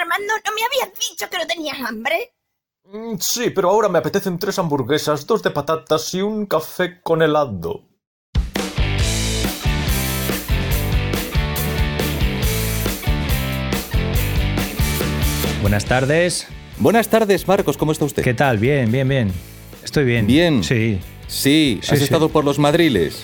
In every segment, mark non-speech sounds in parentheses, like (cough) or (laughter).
Armando, ¿no me habías dicho que no tenías hambre? Mm, Sí, pero ahora me apetecen tres hamburguesas, dos de patatas y un café con helado. Buenas tardes. Buenas tardes, Marcos, ¿cómo está usted? ¿Qué tal? Bien, bien, bien. Estoy bien. Bien. Sí. Sí, ¿has sí. estado por los madriles?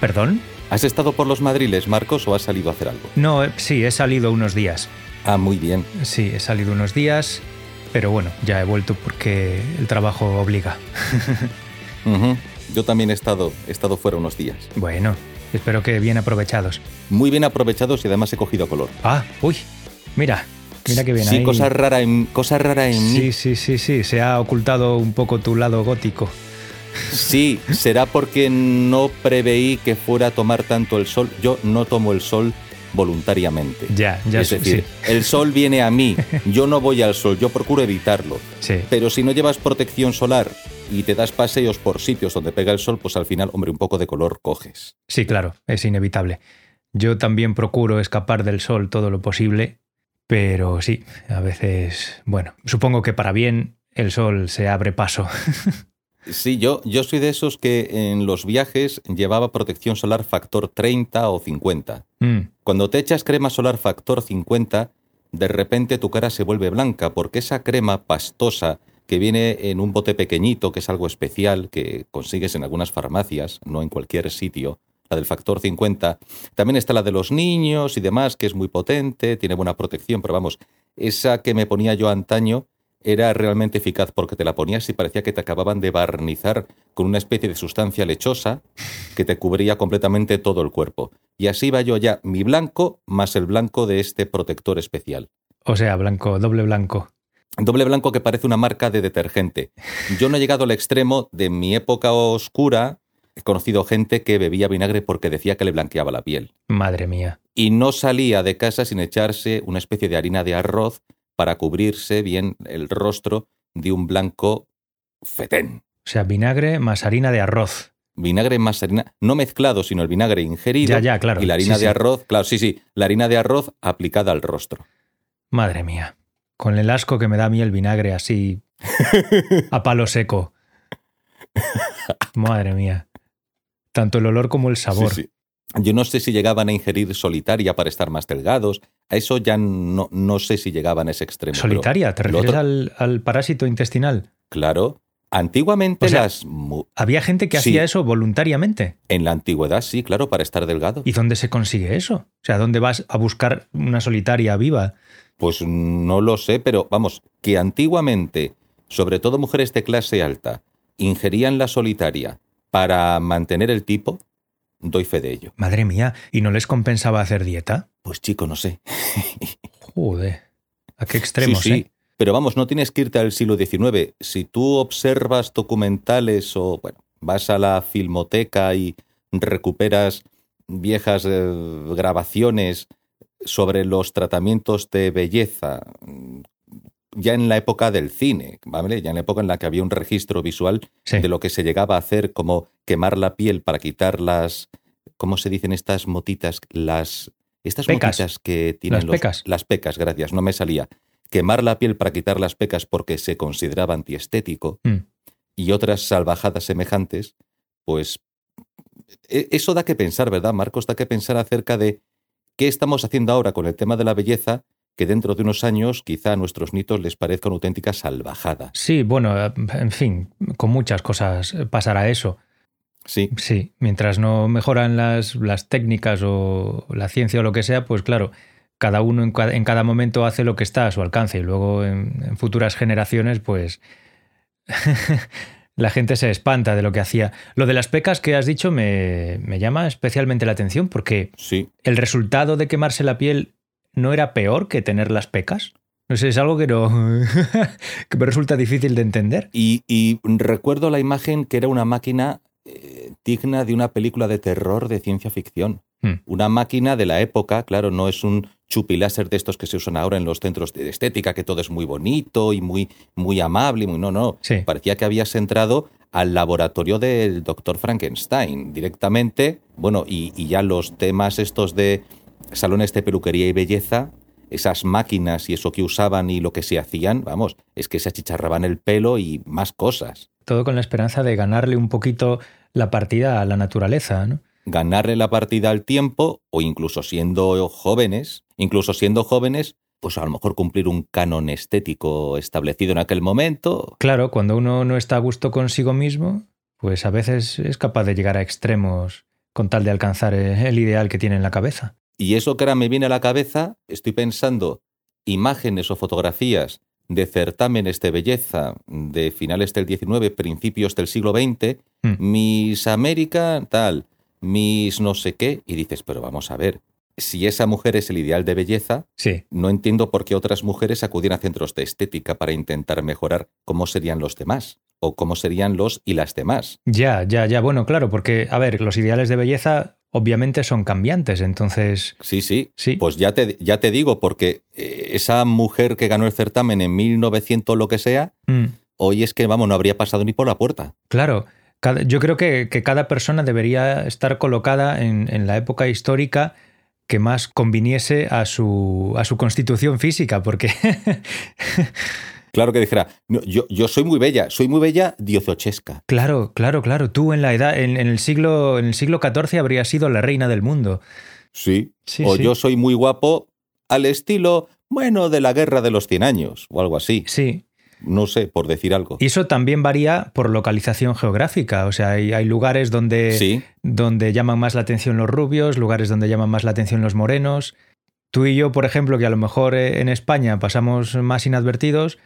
¿Perdón? ¿Has estado por los madriles, Marcos, o has salido a hacer algo? No, eh, sí, he salido unos días. Ah, muy bien. Sí, he salido unos días, pero bueno, ya he vuelto porque el trabajo obliga. (laughs) Yo también he estado, he estado fuera unos días. Bueno, espero que bien aprovechados. Muy bien aprovechados y además he cogido color. Ah, uy, mira, mira qué bien sí, ahí. cosa rara en, cosa rara en Sí, mí. sí, sí, sí, se ha ocultado un poco tu lado gótico. Sí, (laughs) será porque no preveí que fuera a tomar tanto el sol. Yo no tomo el sol voluntariamente. Ya, ya es sí, decir, el sol viene a mí. Yo no voy al sol, yo procuro evitarlo. Sí. Pero si no llevas protección solar y te das paseos por sitios donde pega el sol, pues al final, hombre, un poco de color coges. Sí, claro, es inevitable. Yo también procuro escapar del sol todo lo posible, pero sí, a veces, bueno, supongo que para bien el sol se abre paso. (laughs) Sí, yo, yo soy de esos que en los viajes llevaba protección solar factor 30 o 50. Mm, Cuando te echas crema solar factor 50, de repente tu cara se vuelve blanca porque esa crema pastosa que viene en un bote pequeñito, que es algo especial, que consigues en algunas farmacias, no en cualquier sitio, la del factor 50. También está la de los niños y demás, que es muy potente, tiene buena protección, pero vamos, esa que me ponía yo antaño era realmente eficaz porque te la ponías y parecía que te acababan de barnizar con una especie de sustancia lechosa que te cubría completamente todo el cuerpo. Y así va yo ya, mi blanco más el blanco de este protector especial. o sea, blanco, doble blanco. Doble blanco que parece una marca de detergente. Yo no he llegado al extremo de mi época oscura. He conocido gente que bebía vinagre porque decía que le blanqueaba la piel. Madre mía. Y no salía de casa sin echarse una especie de harina de arroz para cubrirse bien el rostro de un blanco fetén. O sea, vinagre más harina de arroz. Vinagre más harina, no mezclado, sino el vinagre ingerido. Ya, ya, claro. Y la harina Sí, de sí. arroz, claro, sí, sí, la harina de arroz aplicada al rostro. Madre mía. Con el asco que me da a mí el vinagre así (laughs) a palo seco. Madre mía. Tanto el olor como el sabor. Sí, sí. Yo no sé si llegaban a ingerir solitaria para estar más delgados. A eso ya no, no sé si llegaban a ese extremo. Solitaria, ¿te refieres otro- al, al parásito intestinal? Claro. Antiguamente O sea, las... Había gente que Sí. hacía eso voluntariamente. En la antigüedad, sí, claro, para estar delgado. ¿Y dónde se consigue eso? O sea, ¿dónde vas a buscar una solitaria viva? Pues no lo sé, pero vamos, que antiguamente, sobre todo mujeres de clase alta, ingerían la solitaria para mantener el tipo, doy fe de ello. Madre mía, ¿y no les compensaba hacer dieta? Pues chico, no sé. (laughs) Joder. ¿A qué extremos, sí, sí. eh? Pero vamos, no tienes que irte al siglo XIX. Si tú observas documentales o, bueno, vas a la filmoteca y recuperas viejas eh, grabaciones sobre los tratamientos de belleza, ya en la época del cine, ¿vale? Ya en la época en la que había un registro visual Sí. de lo que se llegaba a hacer, como quemar la piel para quitar las, ¿cómo se dicen estas motitas? Las, estas Pecas. motitas que tienen Las los- pecas. Las pecas, gracias, no me salía. Quemar la piel para quitar las pecas porque se consideraba antiestético Mm. y otras salvajadas semejantes, pues e- eso da que pensar, ¿verdad, Marcos? Da que pensar acerca de qué estamos haciendo ahora con el tema de la belleza, que dentro de unos años quizá a nuestros nietos les parezca una auténtica salvajada. Sí, bueno, en fin, con muchas cosas pasará eso. Sí, Sí, mientras no mejoran las, las técnicas o la ciencia o lo que sea, pues claro, cada uno en cada, en cada momento hace lo que está a su alcance y luego en, en futuras generaciones, pues (laughs) la gente se espanta de lo que hacía. Lo de las pecas que has dicho me, me llama especialmente la atención porque sí. el resultado de quemarse la piel no era peor que tener las pecas. No sé, es algo que no (laughs) que me resulta difícil de entender. Y, y recuerdo la imagen que era una máquina eh, digna de una película de terror de ciencia ficción. Hmm. Una máquina de la época, claro, no es un chupiláser de estos que se usan ahora en los centros de estética, que todo es muy bonito y muy, muy amable y muy... No, no. Sí. Parecía que habías entrado al laboratorio del doctor Frankenstein directamente. Bueno, y, y ya los temas estos de salones de peluquería y belleza esas máquinas y eso que usaban y lo que se hacían, vamos, es que se achicharraban el pelo y más cosas. Todo con la esperanza de ganarle un poquito la partida a la naturaleza, ¿no? Ganarle la partida al tiempo o incluso siendo jóvenes, incluso siendo jóvenes, pues a lo mejor cumplir un canon estético establecido en aquel momento. Claro, cuando uno no está a gusto consigo mismo, pues a veces es capaz de llegar a extremos con tal de alcanzar el ideal que tiene en la cabeza. Y eso que ahora me viene a la cabeza, estoy pensando imágenes o fotografías de certámenes de belleza de finales del XIX, principios del siglo XX, Mm. Miss América, tal, Miss no sé qué, y dices, pero vamos a ver, si esa mujer es el ideal de belleza, Sí, no entiendo por qué otras mujeres acuden a centros de estética para intentar mejorar cómo serían los demás, o cómo serían los y las demás. ya, ya, ya. Bueno, claro, porque, a ver, los ideales de belleza obviamente son cambiantes, entonces, Sí, sí. sí. Pues ya te, ya te digo, porque eh, esa mujer que ganó el certamen en 1900 lo que sea, Mm, hoy es que, vamos, no habría pasado ni por la puerta. claro, cada- yo creo que, que cada persona debería estar colocada en, en la época histórica que más conviniese a su, a su constitución física, porque (laughs) Claro que dijera, "No, yo, yo soy muy bella, soy muy bella diozochesca. Claro, claro, claro. Tú en la edad, en, en el siglo, en el siglo XIV habrías sido la reina del mundo. Sí. Sí, o sí. yo soy muy guapo al estilo, bueno, de la guerra de los 100 años, o algo así. Sí. No sé, por decir algo. Y eso también varía por localización geográfica. O sea, hay, hay lugares donde, Sí, donde llaman más la atención los rubios, lugares donde llaman más la atención los morenos. Tú y yo, por ejemplo, que a lo mejor eh, en España pasamos más inadvertidos,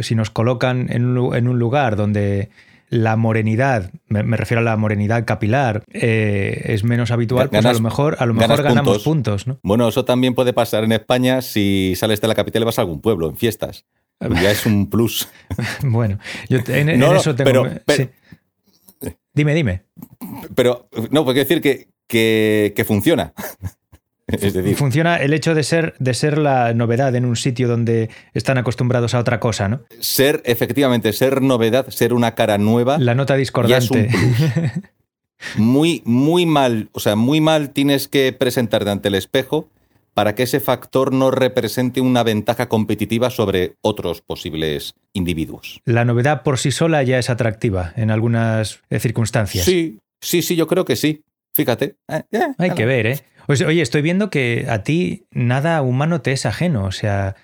si nos colocan en un, en un lugar donde la morenidad, me, me refiero a la morenidad capilar, eh, es menos habitual, pues a lo mejor, a lo ganas mejor ganamos puntos. puntos, ¿no? Bueno, eso también puede pasar en España si sales de la capital y vas a algún pueblo en fiestas. Ya es un plus. (laughs) Bueno, yo en, en no, eso tengo. pero- pero- sí. Dime, dime. Pero, no, pues quiero decir que, que, que funciona. Es decir, Funciona el hecho de ser, de ser la novedad en un sitio donde están acostumbrados a otra cosa, ¿no? ser, efectivamente, ser novedad, ser una cara nueva, La nota discordante. Muy, muy mal, o sea, muy mal tienes que presentarte ante el espejo para que ese factor no represente una ventaja competitiva sobre otros posibles individuos. La novedad por sí sola ya es atractiva en algunas eh, circunstancias. Sí, sí, sí, yo creo que sí. Fíjate. Eh, eh, Hay que ver, ¿eh? Oye, estoy viendo que a ti nada humano te es ajeno. O sea,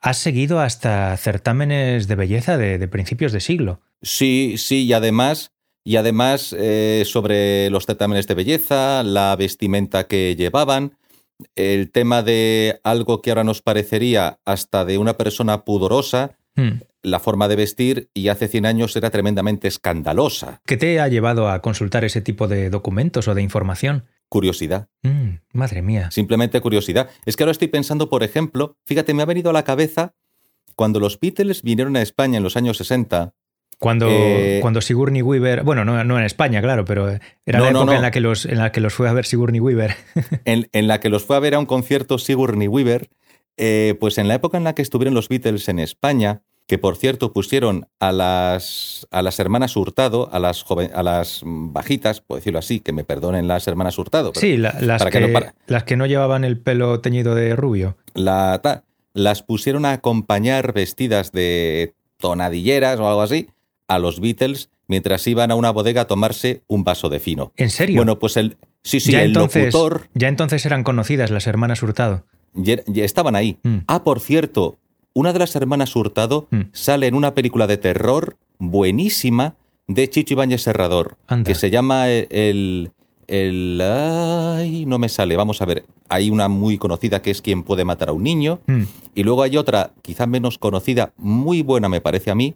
has seguido hasta certámenes de belleza de, de principios de siglo. Sí, sí, y además, y además eh, sobre los certámenes de belleza, la vestimenta que llevaban, el tema de algo que ahora nos parecería hasta de una persona pudorosa, Hmm. la forma de vestir, y hace 100 años era tremendamente escandalosa. ¿Qué te ha llevado a consultar ese tipo de documentos o de información? Curiosidad, Mm, madre mía. simplemente curiosidad. Es que ahora estoy pensando, por ejemplo, fíjate, me ha venido a la cabeza cuando los Beatles vinieron a España en los años 60. Cuando, Eh, cuando Sigourney Weaver, bueno, no, no en España, claro, pero era No, la época no. En, la que los, en la que los fue a ver Sigourney Weaver. en, en la que los fue a ver a un concierto Sigourney Weaver, eh, pues en la época en la que estuvieron los Beatles en España, que por cierto pusieron a las, a las hermanas Hurtado, a las, joven- a las bajitas, por decirlo así, que me perdonen las hermanas Hurtado, Sí, la- las, para que que, no para- las que no llevaban el pelo teñido de rubio. la, ta- las pusieron a acompañar vestidas de tonadilleras o algo así a los Beatles mientras iban a una bodega a tomarse un vaso de fino. ¿En serio? Bueno, pues el, sí, sí, ya, el entonces, locutor... ya entonces eran conocidas las hermanas Hurtado. Ya, ya estaban ahí. Mm. Ah, por cierto, una de las hermanas Hurtado Mm. sale en una película de terror buenísima de Chicho Ibáñez Serrador, Anda. que se llama el, el... Ay, no me sale, vamos a ver. Hay una muy conocida que es Quien puede matar a un niño, Mm. y luego hay otra, quizá menos conocida, muy buena me parece a mí,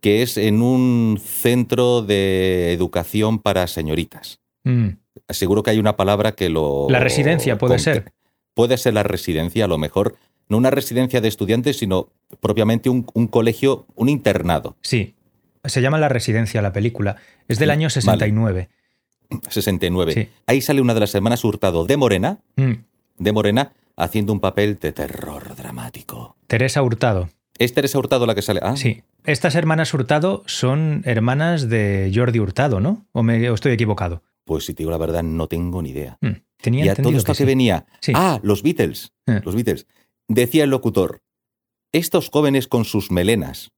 que es en un centro de educación para señoritas. Mm. Seguro que hay una palabra que lo... La residencia puede ser. Puede ser la residencia, a lo mejor. No una residencia de estudiantes, sino propiamente un, un colegio, un internado. Sí. Se llama La Residencia la película. Es del Mm, año vale. 69. 69. Sí. Ahí sale una de las hermanas Hurtado de Morena, Mm. de Morena, haciendo un papel de terror dramático. Teresa Hurtado. ¿Es Teresa Hurtado la que sale? Ah, Sí. Estas hermanas Hurtado son hermanas de Jordi Hurtado, ¿no? ¿O, me, o estoy equivocado? Pues si te digo la verdad, no tengo ni idea. Mm. Tenía y a todo esto que que sí. venía. Sí. Ah, los Beatles. Eh. Los Beatles. decía el locutor, estos jóvenes con sus melenas.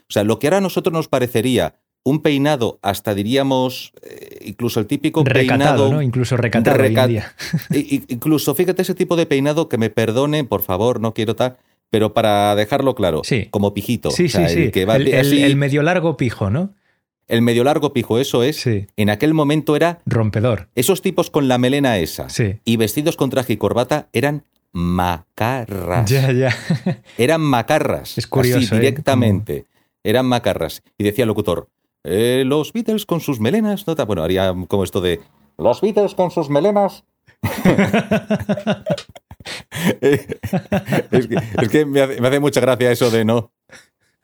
O sea, lo que ahora a nosotros nos parecería un peinado, hasta diríamos, eh, incluso el típico Recatado, peinado. ¿no? Incluso recatado hoy en día. (laughs) Incluso, fíjate, ese tipo de peinado que me perdone, por favor, no quiero tal, pero para dejarlo claro, Sí. como pijito. Sí, o sea, sí, el sí. que va el, el- así, el medio largo pijo, ¿no? El medio largo pijo, eso es. Sí. En aquel momento era Rompedor. esos tipos con la melena esa Sí. y vestidos con traje y corbata eran macarras. Ya, ya. Eran macarras. Es curioso, Así, ¿eh? directamente. Eran macarras. Y decía el locutor, "Eh, los Beatles con sus melenas. ¿no? Bueno, haría como esto de, los Beatles con sus melenas. (laughs) Es que, es que me, hace, me hace mucha gracia eso de no.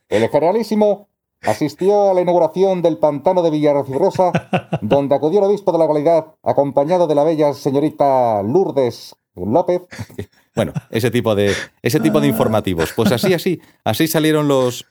El generalísimo asistió a la inauguración del pantano de Villarrocibrosa, (laughs) donde acudió el obispo de la localidad, acompañado de la bella señorita Lourdes López. (laughs) Bueno, ese tipo de, ese tipo de informativos. Pues así, así, así salieron los,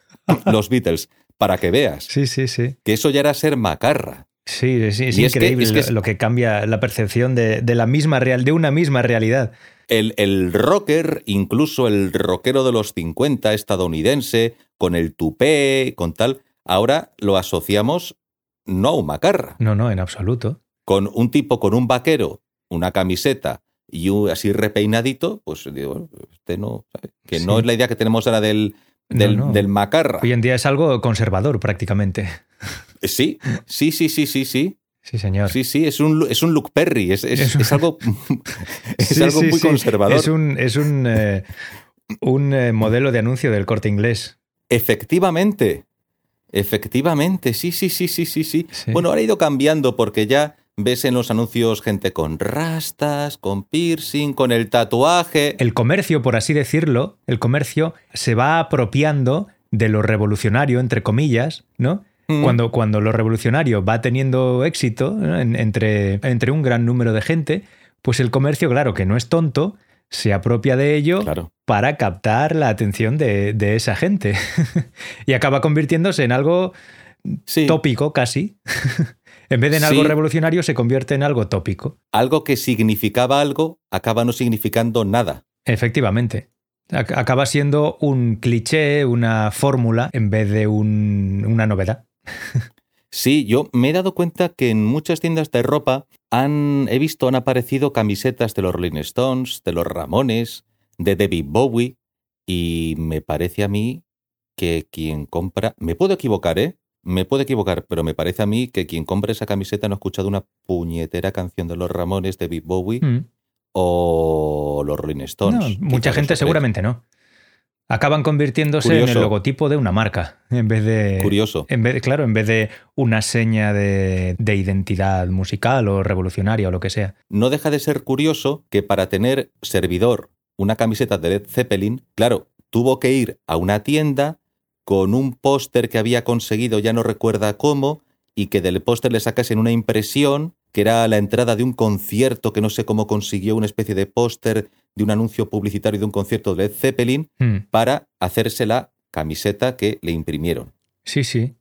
los Beatles. Para que veas Sí, sí, sí. que eso ya era ser macarra. Sí, sí, es Y es que- increíble es que es- lo que cambia la percepción de, de la misma real, de una misma realidad. El, el rocker, incluso el rockero de los 50 estadounidense, con el tupé, con tal, ahora lo asociamos no a un macarra, No, no, en absoluto. con un tipo con un vaquero, una camiseta y un así repeinadito, pues digo, este no, ¿sabe? que no es la idea que tenemos ahora del, del, no. del macarra. Hoy en día es algo conservador prácticamente. Sí, sí, sí, sí, sí, sí. Sí, señor. Sí, sí, es un, es un look Perry, es, es- Es un- es algo, (laughs) es Sí, algo sí, muy conservador. Es un, es un, eh, un eh, modelo de anuncio del corte inglés. Efectivamente, efectivamente, sí, sí, sí, sí, sí, sí. Bueno, ahora ha ido cambiando porque ya ves en los anuncios gente con rastas, con piercing, con el tatuaje. El comercio, por así decirlo, el comercio se va apropiando de lo revolucionario, entre comillas, ¿no? Mm. Cuando, cuando lo revolucionario va teniendo éxito ¿no? En- entre, entre un gran número de gente, pues el comercio, claro, que no es tonto, se apropia de ello Claro. para captar la atención de, de esa gente. (laughs) y acaba convirtiéndose en algo Sí, tópico casi. (laughs) en vez de en Sí. algo revolucionario, se convierte en algo tópico. algo que significaba algo acaba no significando nada. Efectivamente. Ac- Acaba siendo un cliché, una fórmula, en vez de un- una novedad. (laughs) Sí, yo me he dado cuenta que en muchas tiendas de ropa han, he visto, han aparecido camisetas de los Rolling Stones, de los Ramones, de David Bowie, y me parece a mí que quien compra, me puedo equivocar, ¿eh? Me puedo equivocar, pero me parece a mí que quien compra esa camiseta no ha escuchado una puñetera canción de los Ramones, David Bowie Mm. o los Rolling Stones. No, mucha gente seguramente no. Acaban convirtiéndose en el logotipo de una marca, en vez de... Curioso. En vez, claro, en vez de una seña de, de identidad musical o revolucionaria o lo que sea. no deja de ser curioso que para tener servidor una camiseta de Led Zeppelin, claro, tuvo que ir a una tienda con un póster que había conseguido, ya no recuerda cómo, y que del póster le sacasen una impresión, que era la entrada de un concierto, que no sé cómo consiguió una especie de póster de un anuncio publicitario de un concierto de Led Zeppelin, Mm. para hacerse la camiseta que le imprimieron. Sí, sí.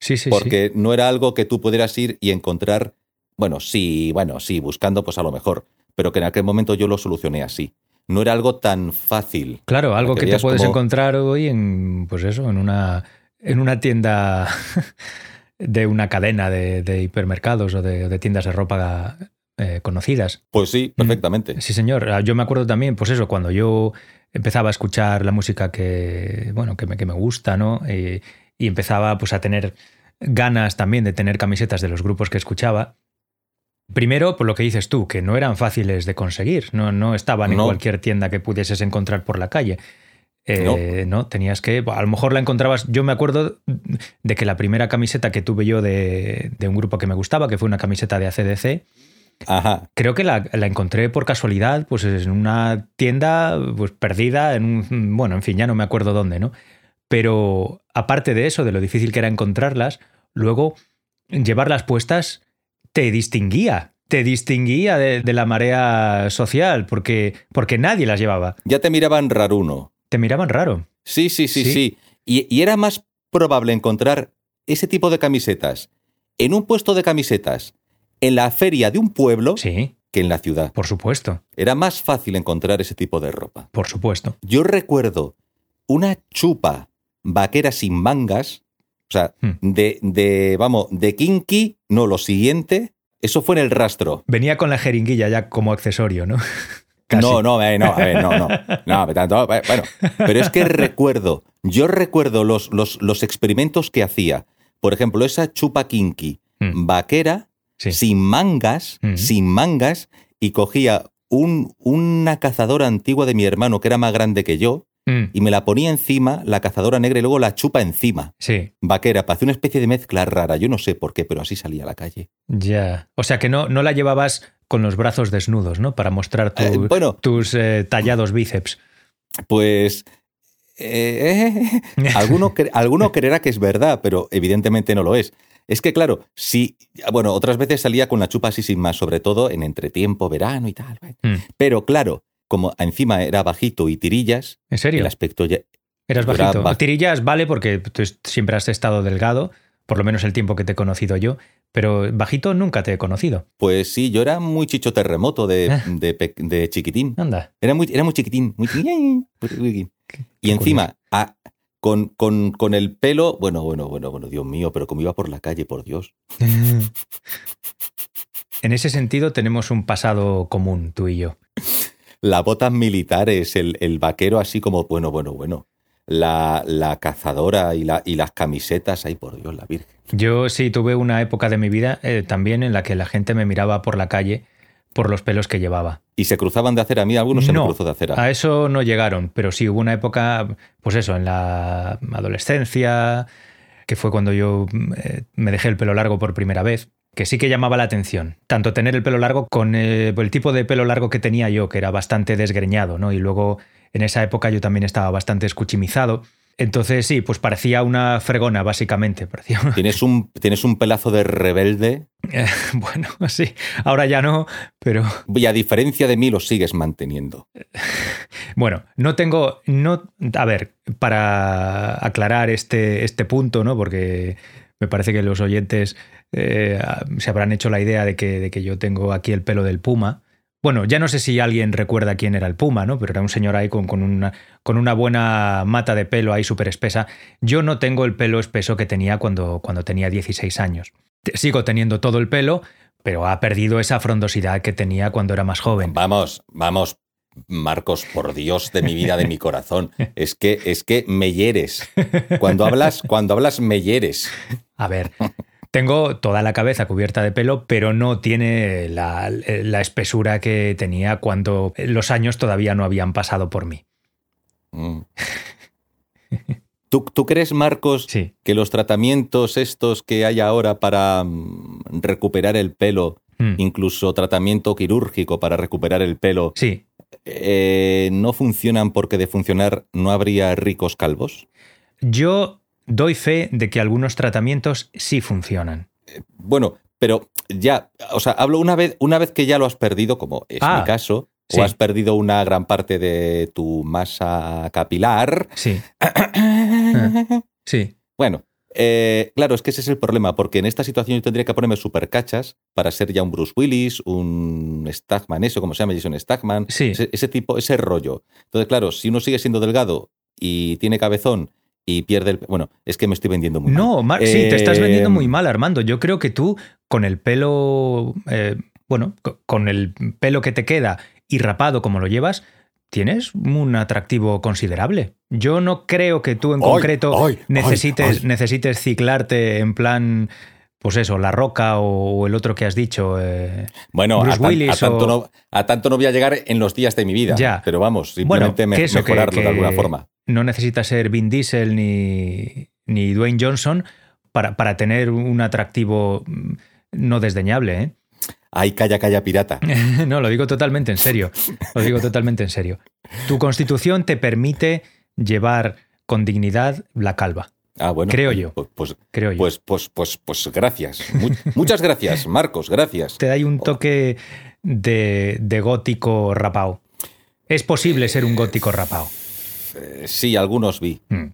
Sí, sí, sí. Porque no era algo que tú pudieras ir y encontrar, bueno, sí, bueno, sí, buscando pues a lo mejor, pero que en aquel momento yo lo solucioné así. No era algo tan fácil. Claro, algo que que te puedes encontrar hoy en, pues eso, en una, en una tienda (laughs) de una cadena de, de hipermercados o de, de tiendas de ropa eh, conocidas. Pues sí, perfectamente. Sí, señor. Ah, Yo me acuerdo también, pues eso, cuando yo empezaba a escuchar la música que, bueno, que me, que me gusta, ¿no? Y, y empezaba pues a tener ganas también de tener camisetas de los grupos que escuchaba. Primero, por lo que dices tú, que no eran fáciles de conseguir, no, no estaban en cualquier tienda que pudieses encontrar por la calle. Eh, no. tenías que. A lo mejor la encontrabas. Yo me acuerdo de que la primera camiseta que tuve yo de, de un grupo que me gustaba, que fue una camiseta de ACDC, Ajá. Creo que la, la encontré por casualidad, pues en una tienda pues perdida, en un. Bueno, en fin, ya no me acuerdo dónde, ¿no? Pero aparte de eso, de lo difícil que era encontrarlas, luego llevarlas puestas te distinguía. Te distinguía de, de la marea social, porque, porque nadie las llevaba. Ya te miraban raruno. Te miraban raro. Sí, sí, sí, Sí. sí. Y, y era más probable encontrar ese tipo de camisetas en un puesto de camisetas en la feria de un pueblo Sí. que en la ciudad. Por supuesto, Era más fácil encontrar ese tipo de ropa. por supuesto. Yo recuerdo una chupa vaquera sin mangas, o sea, Hmm. de, de, vamos, de kinky, no, lo siguiente, eso fue en el rastro. Venía con la jeringuilla ya como accesorio, ¿no? (laughs) Casi. No, no, eh, no, a ver, no, no, no, tanto, eh, bueno, pero es que recuerdo, yo recuerdo los, los, los experimentos que hacía. Por ejemplo, esa chupa kinky, Mm. vaquera, Sí. sin mangas, sin mangas, y cogía un, una cazadora antigua de mi hermano que era más grande que yo, Mm, y me la ponía encima, la cazadora negra, y luego la chupa encima. Sí, Vaquera, para hacer una especie de mezcla rara, yo no sé por qué, pero así salía a la calle. ya. O sea que no, no la llevabas con los brazos desnudos, ¿no? Para mostrar tu- Eh, bueno. tus eh, tallados bíceps. Pues. eh, (laughs) alguno, cre- alguno creerá que es verdad, pero evidentemente no lo es. Es que, claro, sí. Bueno, otras veces salía con la chupa así sin más, sobre todo en entretiempo, verano y tal. Mm, Pero claro, como encima era bajito y tirillas, ¿En serio? el aspecto ya. Eras era bajito. baj- Tirillas vale porque tú siempre has estado delgado, por lo menos el tiempo que te he conocido yo, pero bajito nunca te he conocido. Pues sí, yo era muy chicho terremoto de, Ah. de, pe- de chiquitín. Anda. Era muy, era muy chiquitín, muy chiquitín. (laughs) muy chiquitín. Y encima, a- con, con, con el pelo, bueno, bueno, bueno, bueno, Dios mío, pero como iba por la calle, por Dios. En ese sentido tenemos un pasado común, tú y yo. Las botas militares, el, el vaquero así como, bueno, bueno, bueno. La, la cazadora y, la, y las camisetas, ay, por Dios, la Virgen. Yo sí tuve una época de mi vida eh, también en la que la gente me miraba por la calle por los pelos que llevaba. Y se cruzaban de hacer a mí, algunos se me cruzó de hacer a A eso no llegaron, pero sí hubo una época, pues eso, en la adolescencia, que fue cuando yo eh, me dejé el pelo largo por primera vez, que sí que llamaba la atención. Tanto tener el pelo largo con eh, el tipo de pelo largo que tenía yo, que era bastante desgreñado, ¿no? Y luego en esa época yo también estaba bastante escuchimizado. Entonces sí, pues parecía una fregona, básicamente. Parecía una- Tienes un, tienes un pelazo de rebelde (laughs) Bueno, sí, ahora ya no, pero y a diferencia de mí lo sigues manteniendo. (laughs) Bueno, no tengo. No, a ver, para aclarar este, este punto, ¿no? Porque me parece que los oyentes eh, se habrán hecho la idea de que, de que yo tengo aquí el pelo del puma. Bueno, ya no sé si alguien recuerda quién era el puma, ¿no? Pero era un señor ahí con, con una, con una buena mata de pelo ahí súper espesa. Yo no tengo el pelo espeso que tenía cuando, cuando tenía 16 años. Sigo teniendo todo el pelo, pero ha perdido esa frondosidad que tenía cuando era más joven. Vamos, vamos, Marcos, por Dios de mi vida, de mi corazón. (laughs) Es que, es que me hieres. Cuando hablas, cuando hablas, me hieres. A ver, tengo toda la cabeza cubierta de pelo, pero no tiene la, la espesura que tenía cuando los años todavía no habían pasado por mí. Mm. ¿Tú, ¿Tú crees, Marcos, Sí. que los tratamientos estos que hay ahora para mm, recuperar el pelo, Mm. incluso tratamiento quirúrgico para recuperar el pelo, Sí, eh, no funcionan porque de funcionar no habría ricos calvos? yo doy fe de que algunos tratamientos sí funcionan. Bueno, pero ya, o sea, hablo una vez, una vez que ya lo has perdido, como es Ah, mi caso, sí. o has perdido una gran parte de tu masa capilar. Sí, (coughs) sí. Bueno, eh, claro, es que ese es el problema, porque en esta situación yo tendría que ponerme super cachas para ser ya un Bruce Willis, un Stagman, eso, como se llama Jason Stagman, Sí. ese, ese tipo, ese rollo. Entonces, claro, si uno sigue siendo delgado y tiene cabezón y pierde el... Bueno, es que me estoy vendiendo muy mal. No, sí, te estás Eh, vendiendo muy mal, Armando. Yo creo que tú, con el pelo, eh, bueno, co- con el pelo que te queda y rapado como lo llevas, tienes un atractivo considerable. Yo no creo que tú en concreto necesites, necesites ciclarte en plan, pues eso, La Roca o, el otro que has dicho. eh, Bueno, a, Bruce tan- Willis a tanto o- no, a tanto no voy a llegar en los días de mi vida. Ya. Pero vamos, Bueno, simplemente me- que eso, que- mejorarlo que de alguna forma. No necesitas ser Vin Diesel ni, ni Dwayne Johnson para, para tener un atractivo mm, no desdeñable, ¿eh? Ay, calla, calla, pirata. (laughs) No, lo digo totalmente en serio. Lo digo totalmente en serio. Tu constitución te permite llevar con dignidad la calva, Ah, bueno. Creo yo. Pues, pues, creo yo. pues, pues, pues, pues gracias. Mu- muchas gracias, Marcos, gracias. te da un toque de, de gótico rapao. Es posible ser un gótico rapao. Eh, sí, algunos vi. Mm,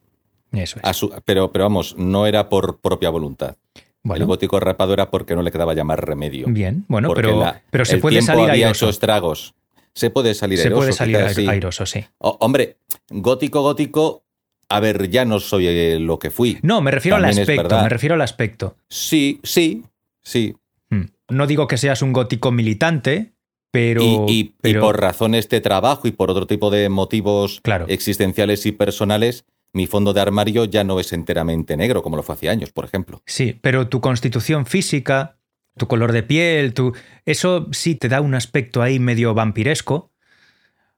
Eso es. Su- pero, pero vamos, no era por propia voluntad. Bueno. El gótico rapado era porque no le quedaba ya más remedio. Bien, bueno, pero, la- pero se el puede salir había airoso. hecho estragos. Se puede salir Se airoso. puede salir sí. airoso, sí. O- hombre, gótico, gótico. A ver, ya no soy eh, lo que fui. No, me refiero al También aspecto, me refiero al aspecto. Sí, sí, sí. Mm. No digo que seas un gótico militante, pero... y, y- y pero- por razones de trabajo y por otro tipo de motivos Claro. existenciales y personales, mi fondo de armario ya no es enteramente negro como lo fue hace años, por ejemplo. Sí, pero tu constitución física, tu color de piel, tu... eso sí te da un aspecto ahí medio vampiresco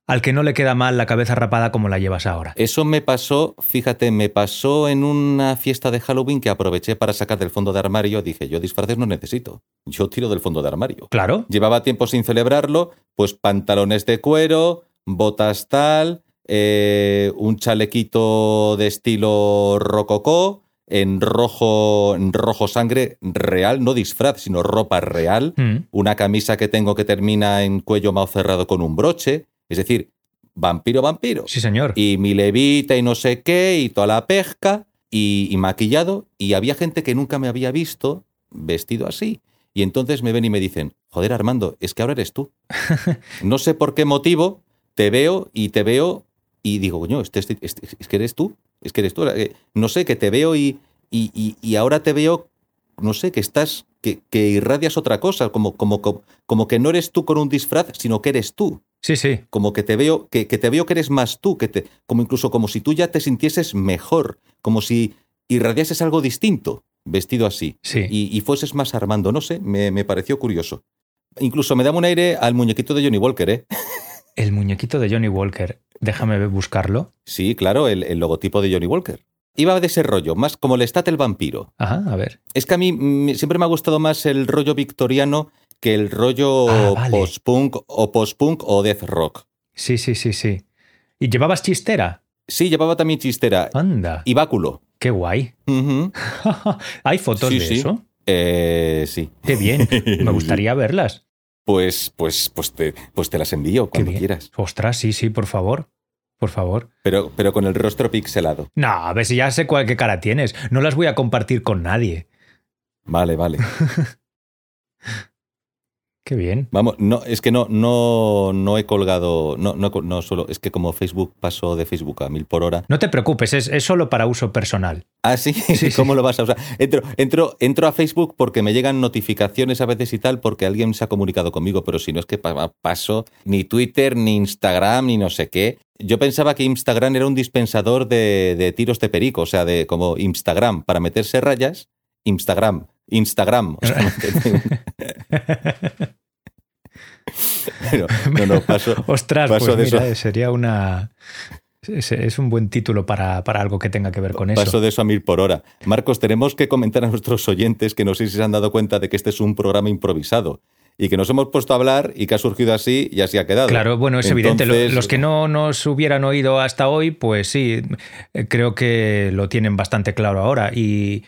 al que no le queda mal la cabeza rapada como la llevas ahora. Eso me pasó, fíjate, me pasó en una fiesta de Halloween que aproveché para sacar del fondo de armario. Dije, yo disfraces no necesito. Yo tiro del fondo de armario. Claro, Llevaba tiempo sin celebrarlo, pues pantalones de cuero, botas tal, eh, un chalequito de estilo rococó, en rojo, en rojo sangre real, no disfraz, sino ropa real, Mm, una camisa que tengo que termina en cuello mao cerrado con un broche, es decir, vampiro, vampiro. sí señor. Y mi levita y no sé qué, y toda la pesca, y, y maquillado, y había gente que nunca me había visto vestido así. Y entonces me ven y me dicen, joder Armando, es que ahora eres tú. (laughs) No sé por qué motivo, te veo y te veo y digo, coño, este, este- este- es que eres tú, es que eres tú. Eh, No sé, que te veo y, y, y- y ahora te veo, no sé, que estás, que, que irradias otra cosa, como, como, como, como que no eres tú con un disfraz, sino que eres tú Sí, sí. como que te veo que, que te veo que eres más tú, que te, como incluso como si tú ya te sintieses mejor, como si irradiases algo distinto, vestido así, Sí. y, y fueses más Armando, no sé, me, me pareció curioso. Incluso me daba un aire al muñequito de Johnny Walker, ¿eh? El muñequito de Johnny Walker. Déjame buscarlo. Sí, claro, el, el logotipo de Johnny Walker. Iba de ese rollo, más como el estate el vampiro. Ajá, a ver. Es que a mí mm, siempre me ha gustado más el rollo victoriano que el rollo Ah, vale. post-punk o post-punk o death rock. Sí, sí, sí, sí. ¿Y llevabas chistera? Sí, llevaba también chistera Anda, y báculo. qué guay. (laughs) ¿Hay fotos Sí, de sí. eso? Eh, sí. Qué bien. Me gustaría (laughs) verlas. Pues, pues, pues te, pues te las envío cuando quieras. Ostras, sí, sí, por favor. Por favor. Pero, pero con el rostro pixelado. No, a ver si ya sé cuál qué cara tienes. No las voy a compartir con nadie. Vale, vale. (laughs) Qué bien. Vamos, no, es que no, no, no he colgado, no, no, no solo, es que como Facebook pasó de Facebook a mil por hora. No te preocupes, es, es solo para uso personal. Ah, sí, (laughs) sí. ¿cómo lo vas a usar? Entro, entro, entro a Facebook porque me llegan notificaciones a veces y tal, porque alguien se ha comunicado conmigo, pero si no es que pa- paso ni Twitter, ni Instagram, ni no sé qué. Yo pensaba que Instagram era un dispensador de, de tiros de perico, o sea, de como Instagram, para meterse rayas, Instagram, Instagram. O sea, (laughs) (laughs) pero, no, no, paso, (laughs) Ostras, Paso pues de mira, eso. sería una. Es, es un buen título para, para algo que tenga que ver con eso. Paso de eso a mil por hora. Marcos, tenemos que comentar a nuestros oyentes que no sé si se han dado cuenta de que este es un programa improvisado y que nos hemos puesto a hablar y que ha surgido así y así ha quedado. Claro, bueno, es evidente. Los que no nos hubieran oído hasta hoy, pues sí, eh, creo que lo tienen bastante claro ahora. Y,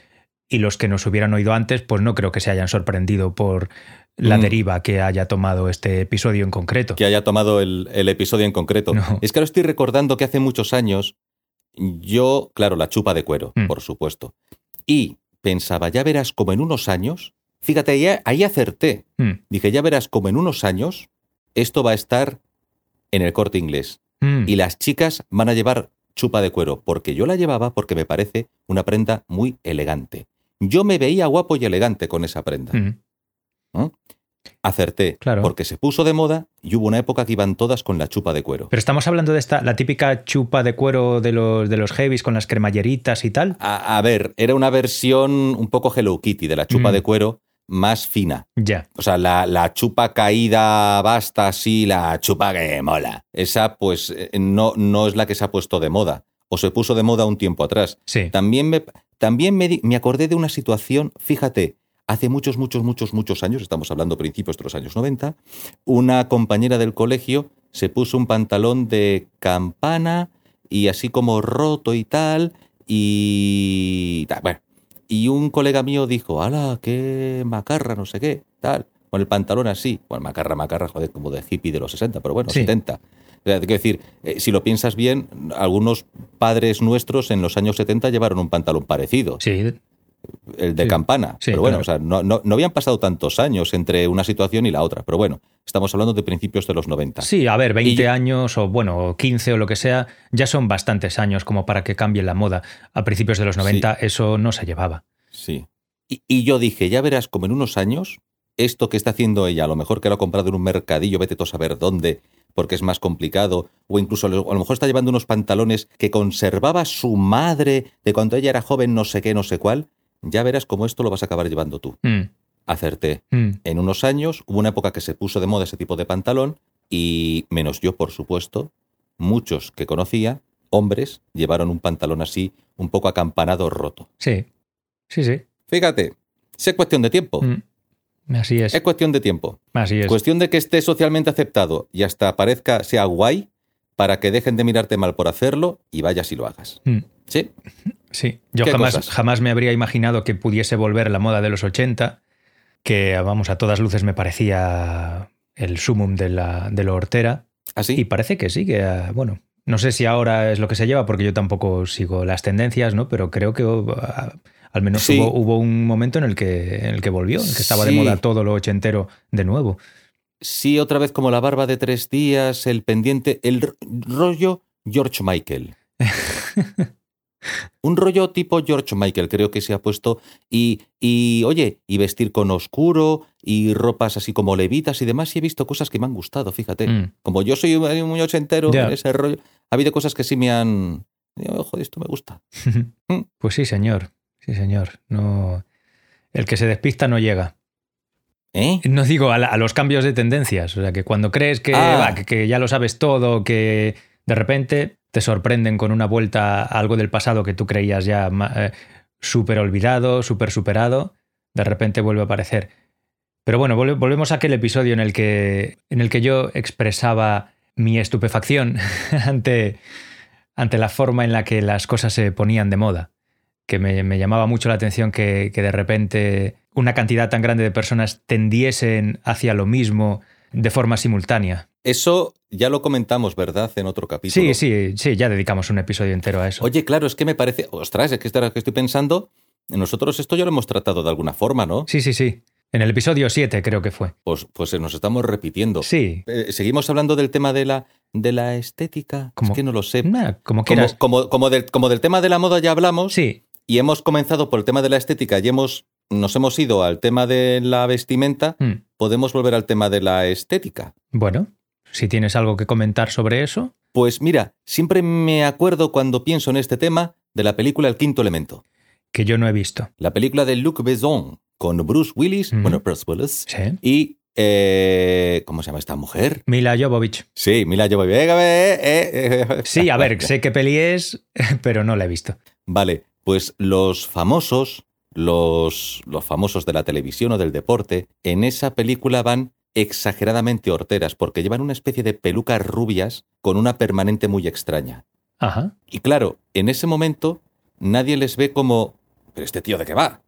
y los que nos hubieran oído antes, pues no creo que se hayan sorprendido por la Mm. deriva que haya tomado este episodio en concreto. que haya tomado el, el episodio en concreto. No. Es que ahora estoy recordando que hace muchos años yo, claro, la chupa de cuero, Mm. por supuesto. Y pensaba, ya verás como en unos años, fíjate, ahí, ahí acerté. Mm, Dije, ya verás como en unos años esto va a estar en el corte inglés. y las chicas van a llevar chupa de cuero, porque yo la llevaba porque me parece una prenda muy elegante. Yo me veía guapo y elegante con esa prenda. Mm. Acerté, Claro. porque se puso de moda y hubo una época que iban todas con la chupa de cuero. Pero estamos hablando de esta, la típica chupa de cuero de los, de los heavies con las cremalleritas y tal. A, a ver, era una versión un poco Hello Kitty de la chupa Mm. de cuero más fina. Ya. O sea, la, la chupa caída basta así, la chupa que mola. Esa, pues, eh, no, no es la que se ha puesto de moda. O se puso de moda un tiempo atrás. Sí. También me, también me, me acordé de una situación, fíjate, hace muchos, muchos, muchos, muchos años, estamos hablando principios de los años 90, una compañera del colegio se puso un pantalón de campana y así como roto y tal, y... Bueno, y un colega mío dijo, ala, qué macarra, no sé qué, tal, con el pantalón así. Bueno, macarra, macarra, joder, como de hippie de los 60, pero bueno, Sí. 70. O sea, quiero decir, eh, si lo piensas bien, algunos padres nuestros en los años 70 llevaron un pantalón parecido. Sí. El de Sí. campana. Sí, pero bueno, claro. o sea, no, no- no habían pasado tantos años entre una situación y la otra. Pero bueno, estamos hablando de principios de los 90. Sí, a ver, 20 Y yo- años o bueno, 15 o lo que sea, ya son bastantes años como para que cambie la moda. A principios de los 90 eso no se llevaba. Sí. Y, y yo dije, ya verás como en unos años, esto que está haciendo ella, a lo mejor que lo ha comprado en un mercadillo, vete tú a saber dónde, porque es más complicado, o incluso a lo mejor está llevando unos pantalones que conservaba su madre de cuando ella era joven, no sé qué, no sé cuál, ya verás cómo esto lo vas a acabar llevando tú. Mm, Acerté. mm. En unos años hubo una época que se puso de moda ese tipo de pantalón y, menos yo, por supuesto, muchos que conocía, hombres, llevaron un pantalón así, un poco acampanado, roto. Sí, sí, sí. Fíjate, es cuestión de tiempo. Mm. Así es. Es cuestión de tiempo. Así es. Cuestión de que esté socialmente aceptado y hasta parezca, sea guay, para que dejen de mirarte mal por hacerlo y vayas y lo hagas. Mm. ¿Sí? Sí, yo ¿Qué jamás, cosas? jamás me habría imaginado que pudiese volver la moda de los 80, que vamos, a todas luces me parecía el sumum de, la, de lo hortera. ¿Así? Y parece que sí, que ah, bueno, no sé si ahora es lo que se lleva, porque yo tampoco sigo las tendencias, ¿no? Pero creo que ah, al menos Sí. hubo, hubo un momento en el que, en el que volvió, en el que estaba de moda todo lo ochentero de nuevo. Sí, otra vez como la barba de tres días, el pendiente, el rollo George Michael. (laughs) Un rollo tipo George Michael, creo que se ha puesto. Y, y, oye, y vestir con oscuro, y ropas así como levitas y demás. Y he visto cosas que me han gustado, fíjate. Mm. Como yo soy un muy ochentero Ya. en ese rollo, ha habido cosas que sí me han. digo, Joder, esto me gusta. (laughs) Mm. Pues sí, señor. Sí, señor. No, el que se despista no llega. ¿Eh? No digo a, la- a los cambios de tendencias. O sea, que cuando crees que, Ah. va, que, que ya lo sabes todo, que de repente te sorprenden con una vuelta a algo del pasado que tú creías ya eh, súper olvidado, súper superado, de repente vuelve a aparecer. Pero bueno, volve- volvemos a aquel episodio en el que, en el que yo expresaba mi estupefacción (laughs) ante, ante la forma en la que las cosas se ponían de moda. Que me, me llamaba mucho la atención que, que de repente una cantidad tan grande de personas tendiesen hacia lo mismo de forma simultánea. Eso ya lo comentamos, ¿verdad? En otro capítulo. Sí, sí, sí, ya dedicamos un episodio entero a eso. Oye, claro, es que me parece. Ostras, es que ahora que estoy pensando, nosotros esto ya lo hemos tratado de alguna forma, ¿no? Sí, sí, sí. En el episodio 7 creo que fue. Pues, pues nos estamos repitiendo. Sí. Eh, Seguimos hablando del tema de la, de la estética. Como- Es que no lo sé. Nah, como Como, quieras. como, como, del, como del tema de la moda ya hablamos Sí, y hemos comenzado por el tema de la estética y hemos, nos hemos ido al tema de la vestimenta, Mm. podemos volver al tema de la estética. bueno, si tienes algo que comentar sobre eso. Pues mira, siempre me acuerdo cuando pienso en este tema de la película El Quinto Elemento. que yo no he visto. La película de Luc Besson con Bruce Willis, Ujú. bueno, Bruce Willis, Sí. y... eh, ¿Cómo se llama esta mujer? Mila Jovovich. Sí, Mila Jovovich. Eh, eh, eh. Sí, a ver, (laughs) sé qué peli es, (laughs) pero no la he visto. Vale, pues los famosos, los, los famosos de la televisión o del deporte, en esa película van exageradamente horteras porque llevan una especie de pelucas rubias con una permanente muy extraña. Ajá. Y claro, en ese momento nadie les ve como, pero este tío de qué va?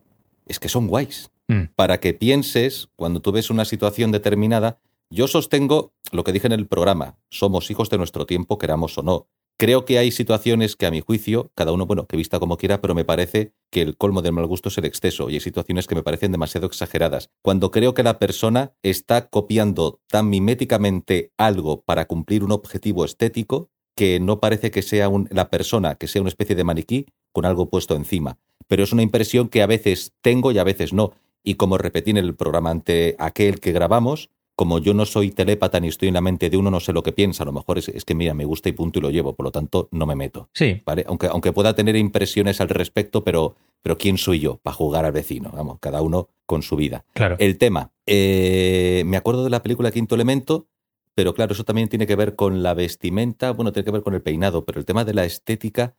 Es que son guays. Mm. Para que pienses, cuando tú ves una situación determinada, yo sostengo lo que dije en el programa, somos hijos de nuestro tiempo, queramos o no. Creo que hay situaciones que a mi juicio, cada uno, bueno, que vista como quiera, pero me parece que el colmo del mal gusto es el exceso y hay situaciones que me parecen demasiado exageradas. Cuando creo que la persona está copiando tan miméticamente algo para cumplir un objetivo estético que no parece que sea un- la persona, que sea una especie de maniquí con algo puesto encima. Pero es una impresión que a veces tengo y a veces no. Y como repetí en el programa ante aquel que grabamos, como yo no soy telépata ni estoy en la mente de uno, no sé lo que piensa. A lo mejor es, es que, mira, me gusta y punto y lo llevo, por lo tanto, no me meto. Sí, ¿Vale? Aunque, aunque pueda tener impresiones al respecto, pero, pero ¿quién soy yo para jugar al vecino? Vamos, cada uno con su vida. claro. El tema. eh, me acuerdo de la película Quinto Elemento, pero claro, eso también tiene que ver con la vestimenta, bueno, tiene que ver con el peinado, pero el tema de la estética.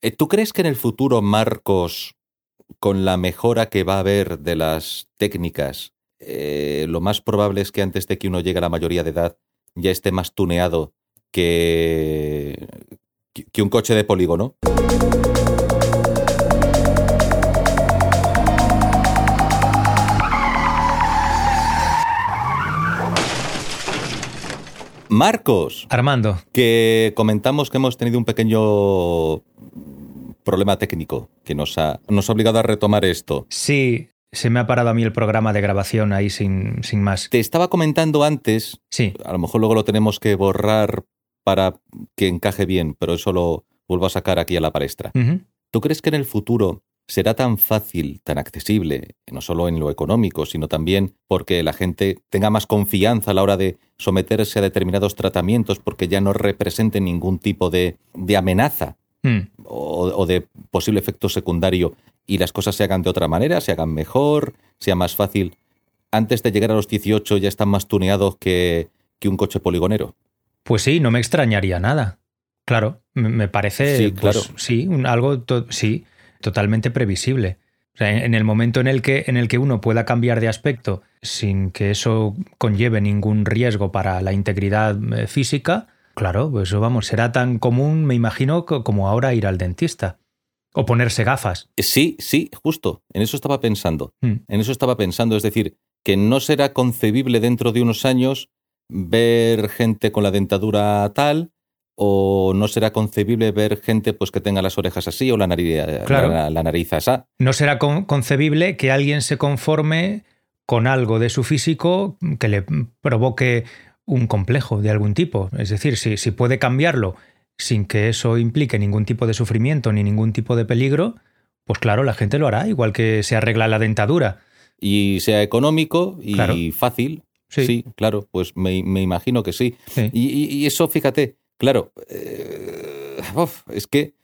eh, ¿Tú crees que en el futuro, Marcos, con la mejora que va a haber de las técnicas, eh, lo más probable es que antes de que uno llegue a la mayoría de edad ya esté más tuneado que, que- un coche de polígono? Marcos, Armando, que comentamos que hemos tenido un pequeño problema técnico que nos ha, nos ha obligado a retomar esto. Sí, se me ha parado a mí el programa de grabación ahí sin, sin más. Te estaba comentando antes, Sí, a lo mejor luego lo tenemos que borrar para que encaje bien, pero eso lo vuelvo a sacar aquí a la palestra. ¿Tú crees que en el futuro será tan fácil, tan accesible, no solo en lo económico, sino también porque la gente tenga más confianza a la hora de someterse a determinados tratamientos porque ya no representen ningún tipo de, de amenaza Mm. o, o de posible efecto secundario y las cosas se hagan de otra manera, se hagan mejor, sea más fácil? Antes de llegar a los 18 ya están más tuneados que, que un coche poligonero. Pues sí, no me extrañaría nada. Claro, me- parece, Sí, pues, claro. sí, un- algo, to- sí, totalmente previsible. O sea, en, en el momento en el, que, en el que uno pueda cambiar de aspecto sin que eso conlleve ningún riesgo para la integridad eh, física, claro, pues eso vamos, será tan común, me imagino, co- como ahora ir al dentista o ponerse gafas. Eh, Sí, sí, justo. En eso estaba pensando. Mm. En eso estaba pensando. Es decir, que no será concebible dentro de unos años ver gente con la dentadura tal o no será concebible ver gente pues que tenga las orejas así o la nariz, Claro. la, la nariz así. No será con- concebible que alguien se conforme con algo de su físico que le provoque un complejo de algún tipo. Es decir, si, si puede cambiarlo sin que eso implique ningún tipo de sufrimiento ni ningún tipo de peligro, pues claro, la gente lo hará, igual que se arregla la dentadura. Y sea económico y Claro. fácil. Sí. Sí. claro, pues me, me imagino que sí. Sí. Y, y- y eso, fíjate, claro, eh, uf, es que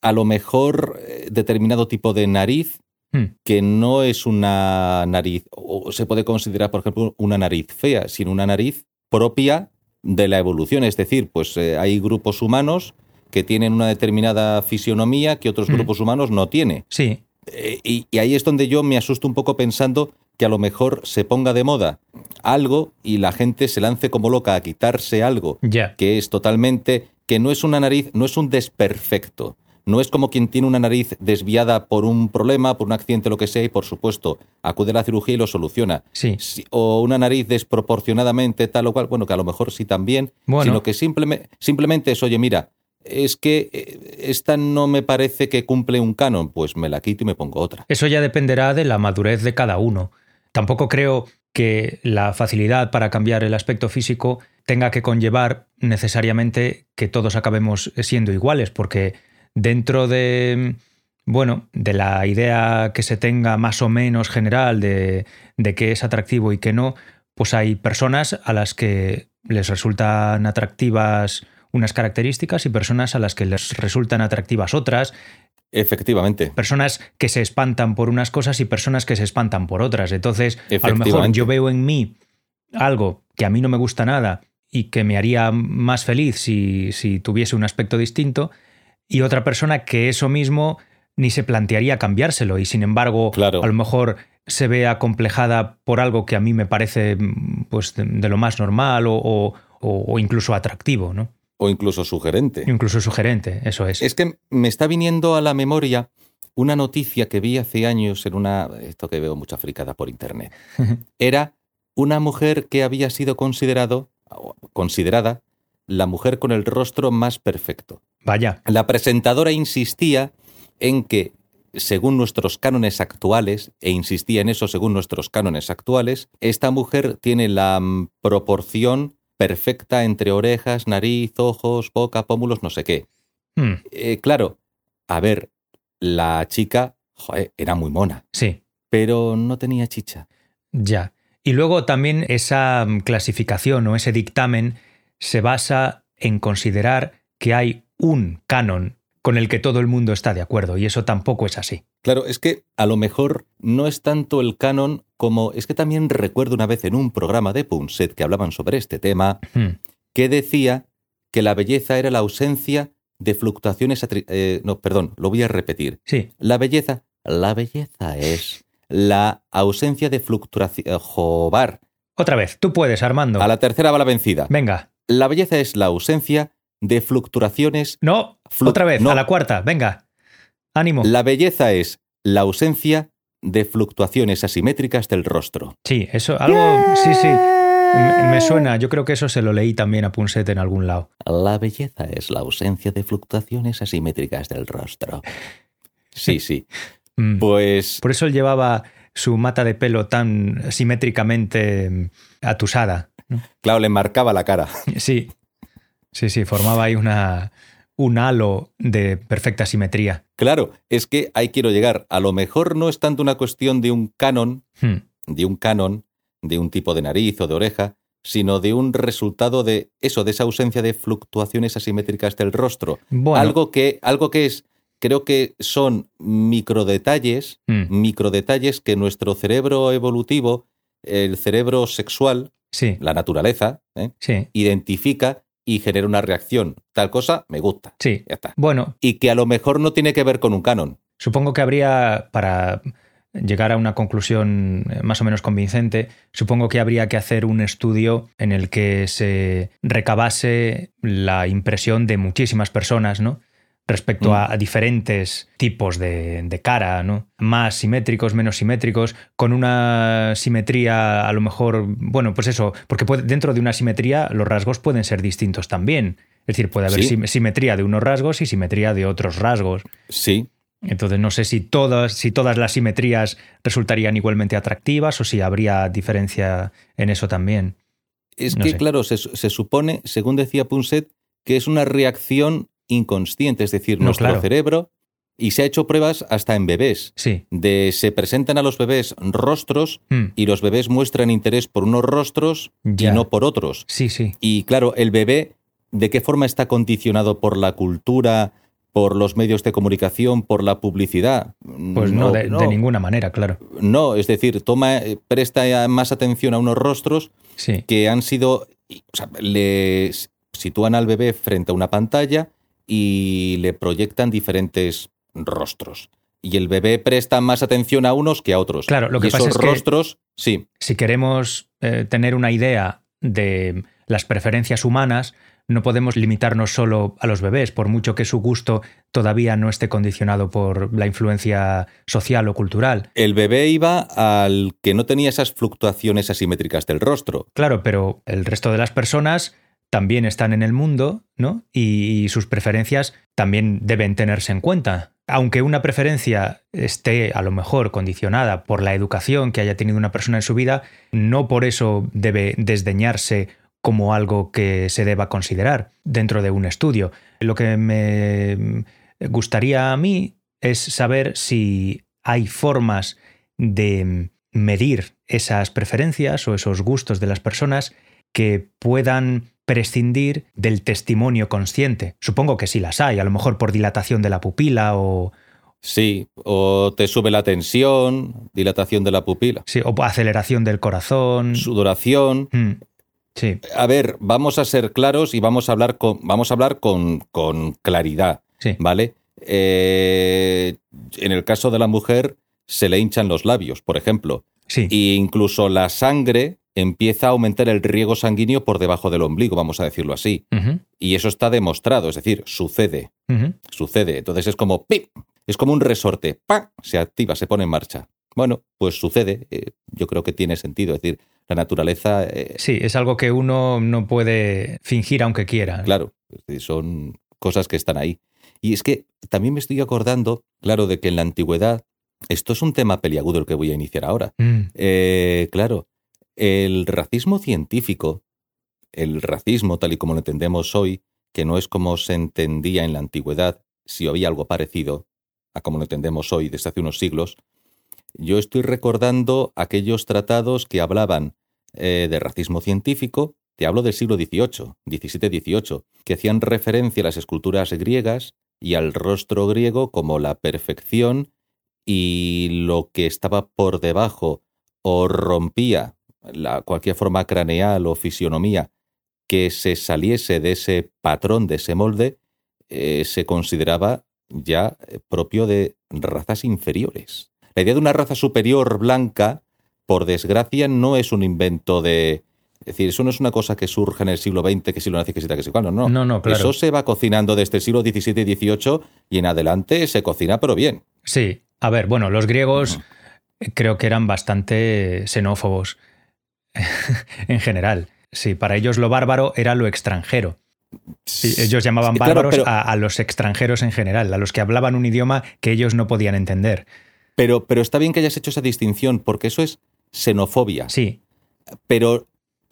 a lo mejor eh, determinado tipo de nariz Hmm. que no es una nariz, o se puede considerar, por ejemplo, una nariz fea, sino una nariz propia de la evolución. Es decir, pues eh, hay grupos humanos que tienen una determinada fisionomía que otros Hmm. grupos humanos no tienen. Sí, Eh, y, y ahí es donde yo me asusto un poco pensando que a lo mejor se ponga de moda algo y la gente se lance como loca a quitarse algo ya. que es totalmente, que no es una nariz, no es un desperfecto. No es como quien tiene una nariz desviada por un problema, por un accidente, lo que sea, y por supuesto acude a la cirugía y lo soluciona. Sí. Si- O una nariz desproporcionadamente tal o cual, bueno, que a lo mejor sí también, Bueno. sino que simplemente, simplemente es, oye, mira, es que eh, esta no me parece que cumple un canon, pues me la quito y me pongo otra. Eso ya dependerá de la madurez de cada uno. Tampoco creo que la facilidad para cambiar el aspecto físico tenga que conllevar necesariamente que todos acabemos siendo iguales, porque dentro de, bueno, de la idea que se tenga más o menos general de, de qué es atractivo y qué no, pues hay personas a las que les resultan atractivas unas características y personas a las que les resultan atractivas otras, Efectivamente. personas que se espantan por unas cosas y personas que se espantan por otras. Entonces, a lo mejor yo veo en mí algo que a mí no me gusta nada y que me haría más feliz si, si tuviese un aspecto distinto, y otra persona que eso mismo ni se plantearía cambiárselo y sin embargo Claro. a lo mejor se ve acomplejada por algo que a mí me parece pues de, de lo más normal o, o- o- incluso atractivo, ¿no? O incluso sugerente. Incluso sugerente, eso es. Es que me está viniendo a la memoria una noticia que vi hace años en una. Esto que veo mucha fricada por internet. Era una mujer que había sido considerado, considerada la mujer con el rostro más perfecto. Vaya, La presentadora insistía en que, según nuestros cánones actuales, e insistía en eso según nuestros cánones actuales, esta mujer tiene la proporción perfecta entre orejas, nariz, ojos, boca, pómulos, no sé qué. Hmm, Eh, claro, a ver, la chica joder, era muy mona, sí. pero no tenía chicha. Ya. Y luego también esa clasificación o ese dictamen se basa en considerar que hay un canon con el que todo el mundo está de acuerdo y eso tampoco es así. Claro, es que a lo mejor no es tanto el canon como es que también recuerdo una vez en un programa de Punset que hablaban sobre este tema, Hmm, que decía que la belleza era la ausencia de fluctuaciones... atri- eh, no, perdón, lo voy a repetir. Sí, La belleza, la belleza es la ausencia de fluctuación... Jobar. otra vez, tú puedes, Armando. A la tercera va la vencida. Venga. La belleza es la ausencia de fluctuaciones... No, Flu- otra vez, no. a la cuarta, venga. Ánimo. La belleza es la ausencia de fluctuaciones asimétricas del rostro. Sí, eso, algo, sí, sí. Me, me suena, yo creo que eso se lo leí también a Punset en algún lado. La belleza es la ausencia de fluctuaciones asimétricas del rostro. Sí, sí. (laughs) Mm. Pues Por eso él llevaba su mata de pelo tan simétricamente mm, atusada. ¿no? claro, le marcaba la cara. Sí, sí, sí, formaba ahí una, un halo de perfecta simetría. Claro, es que ahí quiero llegar. A lo mejor no es tanto una cuestión de un canon, Hmm. de un canon, de un tipo de nariz o de oreja, sino de un resultado de eso, de esa ausencia de fluctuaciones asimétricas del rostro. Bueno, Algo que, algo que es, creo que son microdetalles, mm, microdetalles que nuestro cerebro evolutivo, el cerebro sexual, sí, la naturaleza, ¿eh? sí, identifica y genera una reacción. Tal cosa me gusta. sí. Ya está. Bueno, Y que a lo mejor no tiene que ver con un canon. Supongo que habría, para llegar a una conclusión eh, más o menos convincente, supongo que habría que hacer un estudio en el que se recabase la impresión de muchísimas personas, ¿no? Respecto Mm. a, a diferentes tipos de, de cara, ¿no? Más simétricos, menos simétricos, con una simetría a lo mejor, bueno, pues eso, porque puede- dentro de una simetría los rasgos pueden ser distintos también. Es decir, puede haber Sí. sim- simetría de unos rasgos y simetría de otros rasgos. Sí, Entonces no sé si todas, si todas las simetrías resultarían igualmente atractivas o si habría diferencia en eso también. Es No que, sé. claro, se, se supone, según decía Punset, que es una reacción inconsciente, es decir, No, nuestro claro. cerebro, y se ha hecho pruebas hasta en bebés, Sí. de se presentan a los bebés rostros Mm, y los bebés muestran interés por unos rostros Ya. y no por otros. Sí, sí. Y claro, el bebé, ¿de qué forma está condicionado por la cultura, por los medios de comunicación, por la publicidad? Pues no, de, de ninguna manera, claro. No, es decir, toma, eh, presta más atención a unos rostros Sí. que han sido, o sea, le s- sitúan al bebé frente a una pantalla y le proyectan diferentes rostros. Y el bebé presta más atención a unos que a otros. Claro, lo Y que pasa esos es que- rostros, sí, Si queremos eh, tener una idea de las preferencias humanas, no podemos limitarnos solo a los bebés, por mucho que su gusto todavía no esté condicionado por la influencia social o cultural. el bebé iba al que no tenía esas fluctuaciones asimétricas del rostro. Claro, pero el resto de las personas también están en el mundo, ¿no? Y, sus preferencias también deben tenerse en cuenta. Aunque una preferencia esté a lo mejor condicionada por la educación que haya tenido una persona en su vida, no por eso debe desdeñarse como algo que se deba considerar dentro de un estudio. Lo que me gustaría a mí es saber si hay formas de medir esas preferencias o esos gustos de las personas que puedan prescindir del testimonio consciente. Supongo que sí las hay, a lo mejor por dilatación de la pupila o, Sí, o te sube la tensión, dilatación de la pupila, sí, o aceleración del corazón. sudoración. Mm, Sí, A ver, vamos a ser claros y vamos a hablar con, vamos a hablar con, con claridad. sí. ¿Vale? Eh, en el caso de la mujer, se le hinchan los labios, por ejemplo. Sí, E incluso la sangre empieza a aumentar el riego sanguíneo por debajo del ombligo, vamos a decirlo así. Y eso está demostrado, es decir, sucede, sucede. Entonces es como ¡pim! Es como un resorte, ¡pam! Se activa, se pone en marcha. Bueno, pues sucede. eh, yo creo que tiene sentido. Es decir, la naturaleza, eh, Sí, es algo que uno no puede fingir aunque quiera. Claro, son cosas que están ahí. Y es que también me estoy acordando, claro, de que en la antigüedad, esto es un tema peliagudo el que voy a iniciar ahora. Mm, Eh, claro, el racismo científico, el racismo tal y como lo entendemos hoy, que no es como se entendía en la antigüedad, si había algo parecido a como lo entendemos hoy desde hace unos siglos, yo estoy recordando aquellos tratados que hablaban eh, de racismo científico, te hablo del siglo XVIII, XVII-XVIII, que hacían referencia a las esculturas griegas y al rostro griego como la perfección y lo que estaba por debajo o rompía la, cualquier forma craneal o fisionomía que se saliese de ese patrón, de ese molde, eh, se consideraba ya eh, propio de razas inferiores. La idea de una raza superior blanca, por desgracia, no es un invento de... Es decir, eso no es una cosa que surge en el siglo XX, que si lo nazi, que si tal, que si no, no. No, no, claro. Eso se va cocinando desde el siglo XVII y XVIII y en adelante se cocina, pero bien. Sí, a ver, bueno, los griegos creo que eran bastante xenófobos. (laughs) en general. Sí, para ellos lo bárbaro era lo extranjero. Sí, ellos llamaban Sí, claro, bárbaros pero- a, a los extranjeros en general, a los que hablaban un idioma que ellos no podían entender. Pero, pero está bien que hayas hecho esa distinción, porque eso es xenofobia. Sí, Pero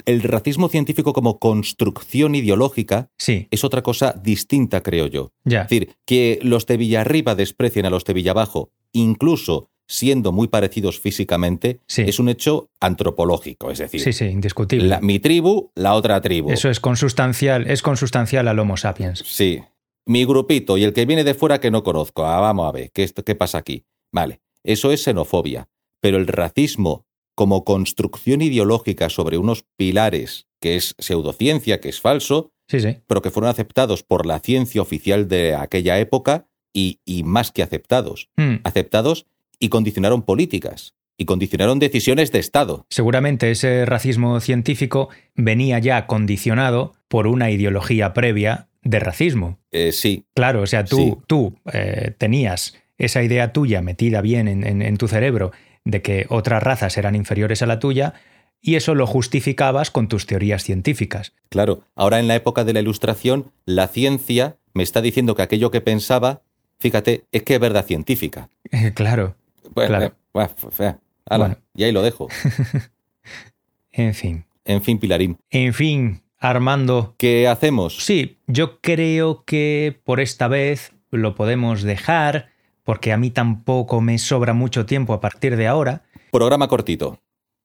el racismo científico como construcción ideológica sí, es otra cosa distinta, creo yo. ya. Es decir, que los de Villarriba desprecien a los de Villabajo, incluso siendo muy parecidos físicamente, Sí. es un hecho antropológico. Es decir, Sí, sí, indiscutible. la- mi tribu, la otra tribu. Eso es consustancial, es consustancial al Homo sapiens. Sí. Mi grupito y el que viene de fuera que no conozco. Ah, vamos a ver, ¿qué, esto- ¿qué pasa aquí? Vale, eso es xenofobia. Pero el racismo como construcción ideológica sobre unos pilares, que es pseudociencia, que es falso, Sí, sí. pero que fueron aceptados por la ciencia oficial de aquella época y, y más que aceptados. Hmm. Aceptados y condicionaron políticas y condicionaron decisiones de Estado. Seguramente ese racismo científico venía ya condicionado por una ideología previa de racismo. Eh, sí, Claro, o sea, tú, Sí. tú eh, tenías esa idea tuya metida bien en, en- en tu cerebro de que otras razas eran inferiores a la tuya y eso lo justificabas con tus teorías científicas. claro. Ahora en la época de la Ilustración, la ciencia me está diciendo que aquello que pensaba, fíjate, es que es verdad científica. (laughs) claro, Claro. eh. Ala, Bueno. y ahí lo dejo. (laughs) en fin. En fin, Pilarín. En fin, Armando, ¿Qué hacemos? Sí, yo creo que por esta vez lo podemos dejar, porque a mí tampoco me sobra mucho tiempo a partir de ahora. Programa cortito.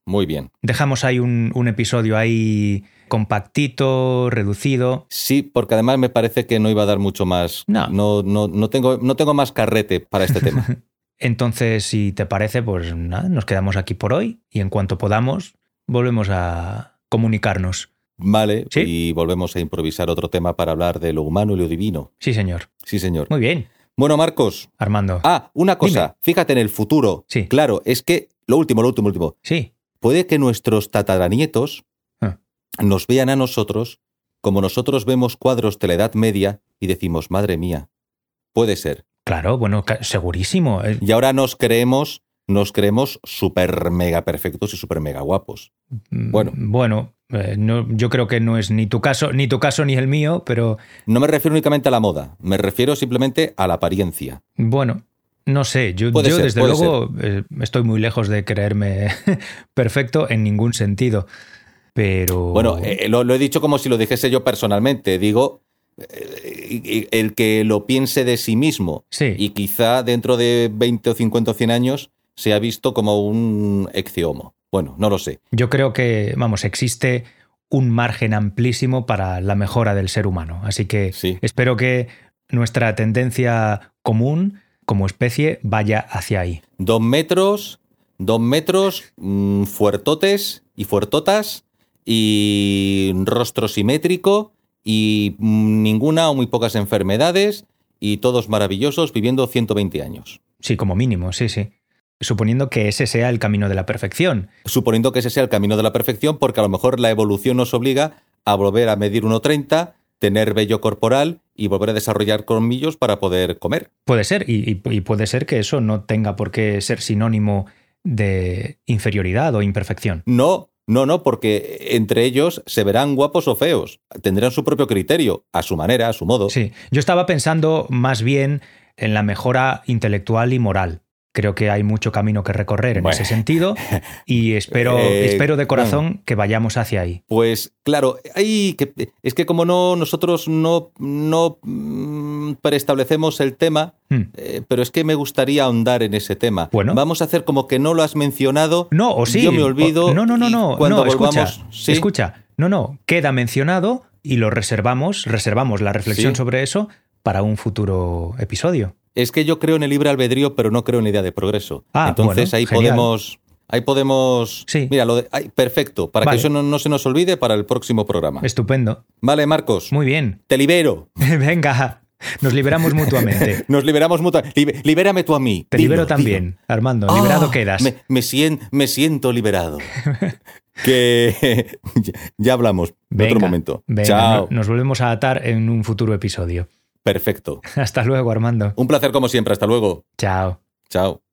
Muy bien. Dejamos ahí un, un episodio ahí compactito, reducido. Sí, porque además me parece que no iba a dar mucho más. No. No, no, no tengo, no tengo más carrete para este tema. (laughs) Entonces, si te parece, pues nada, nos quedamos aquí por hoy y en cuanto podamos, volvemos a comunicarnos. Vale, ¿Sí? y volvemos a improvisar otro tema para hablar de lo humano y lo divino. Sí, señor. Sí, señor. Muy bien, Bueno, Marcos. Armando. Ah, una cosa. Dime. Fíjate en el futuro. Sí. Claro, es que lo último, lo último, lo último. Sí, Puede que nuestros tataranietos Ah. nos vean a nosotros como nosotros vemos cuadros de la Edad Media y decimos, madre mía. Puede ser. Claro, bueno, segurísimo. Eh, Y ahora nos creemos, nos creemos súper mega perfectos y súper mega guapos. Bueno. Mm, Bueno, eh, no, yo creo que no es ni tu caso, ni tu caso ni el mío, pero No me refiero únicamente a la moda, me refiero simplemente a la apariencia. bueno, no sé. Yo, Puede yo ser, desde luego eh, estoy muy lejos de creerme (laughs) perfecto en ningún sentido. Pero. Bueno, eh, lo, lo he dicho como si lo dijese yo personalmente. Digo, el que lo piense de sí mismo sí. y quizá dentro de 20 o 50 o 100 años se ha visto como un exiomo. Bueno, no lo sé. Yo creo que, vamos, existe un margen amplísimo para la mejora del ser humano. Así que Sí. espero que nuestra tendencia común como especie vaya hacia ahí. Dos metros, dos metros, mm, fuertotes y fuertotas y rostro simétrico y mm, ninguna o muy pocas enfermedades y todos maravillosos viviendo 120 años. Sí, como mínimo, sí, sí. Suponiendo que ese sea el camino de la perfección. Suponiendo que ese sea el camino de la perfección, porque a lo mejor la evolución nos obliga a volver a medir 1,30, tener vello corporal y volver a desarrollar colmillos para poder comer. Puede ser, y, y- y puede ser que eso no tenga por qué ser sinónimo de inferioridad o imperfección. No, no, no, porque entre ellos se verán guapos o feos. Tendrán su propio criterio, a su manera, a su modo. Sí, yo estaba pensando más bien en la mejora intelectual y moral. Creo que hay mucho camino que recorrer en Bueno. ese sentido (laughs) y espero, Eh, espero de corazón que vayamos hacia ahí. Pues claro, hay que, es que como no nosotros no, no mm, preestablecemos el tema, Hmm. eh, pero es que me gustaría ahondar en ese tema. Bueno. Vamos a hacer como que no lo has mencionado. No, o sí. Yo me olvido. o- no, no, no, no. Cuando no, escucha, volvamos, ¿sí? escucha. No, no. Queda mencionado y lo reservamos, reservamos la reflexión Sí. sobre eso para un futuro episodio. Es que yo creo en el libre albedrío, pero no creo en la idea de progreso. Ah, Entonces bueno, ahí genial. podemos. Ahí podemos. Sí. Mira, lo de, ay, perfecto. Para Vale. que eso no, no se nos olvide para el próximo programa. Estupendo. Vale, Marcos. Muy bien. Te libero. (laughs) Venga, nos liberamos mutuamente. (laughs) Nos liberamos mutuamente. libérame tú a mí. Te Dilo, libero dilo. también, Armando. Liberado quedas. Me, me sien- me siento liberado. (laughs) que (laughs) ya, hablamos en Venga, otro momento. venga, Chao. no- Nos volvemos a atar en un futuro episodio. Perfecto. Hasta luego, Armando. Un placer como siempre. Hasta luego. Chao. Chao.